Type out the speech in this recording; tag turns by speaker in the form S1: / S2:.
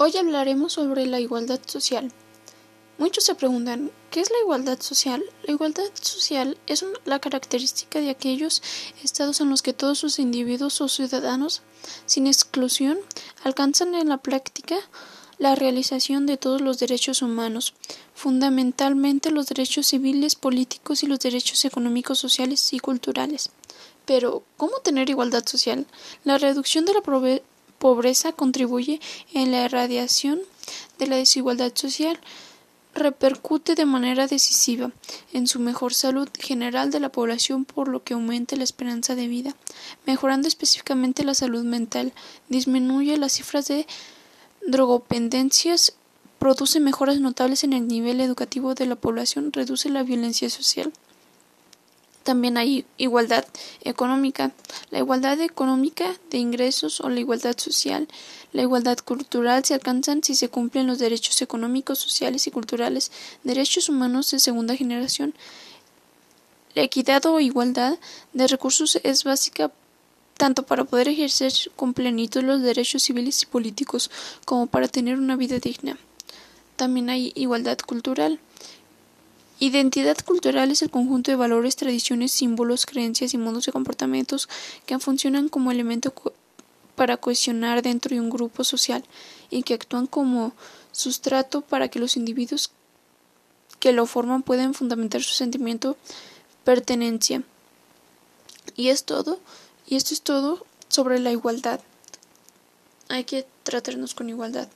S1: Hoy hablaremos sobre la igualdad social. Muchos se preguntan, ¿qué es la igualdad social? La igualdad social es la característica de aquellos estados en los que todos sus individuos o ciudadanos, sin exclusión, alcanzan en la práctica la realización de todos los derechos humanos, fundamentalmente los derechos civiles, políticos y los derechos económicos, sociales y culturales. Pero, ¿cómo tener igualdad social? La reducción de la pobreza contribuye en la erradicación de la desigualdad social, repercute de manera decisiva en su mejor salud general de la población por lo que aumenta la esperanza de vida, mejorando específicamente la salud mental, disminuye las cifras de drogopendencias, produce mejoras notables en el nivel educativo de la población, reduce la violencia social también hay igualdad económica, la igualdad económica de ingresos o la igualdad social. La igualdad cultural se alcanzan si se cumplen los derechos económicos, sociales y culturales, derechos humanos de segunda generación. La equidad o igualdad de recursos es básica tanto para poder ejercer con plenitud los derechos civiles y políticos como para tener una vida digna. También hay igualdad cultural. Identidad cultural es el conjunto de valores, tradiciones, símbolos, creencias y modos de comportamientos que funcionan como elemento para cohesionar dentro de un grupo social y que actúan como sustrato para que los individuos que lo forman puedan fundamentar su sentimiento pertenencia. Y es todo, y esto es todo sobre la igualdad. Hay que tratarnos con igualdad.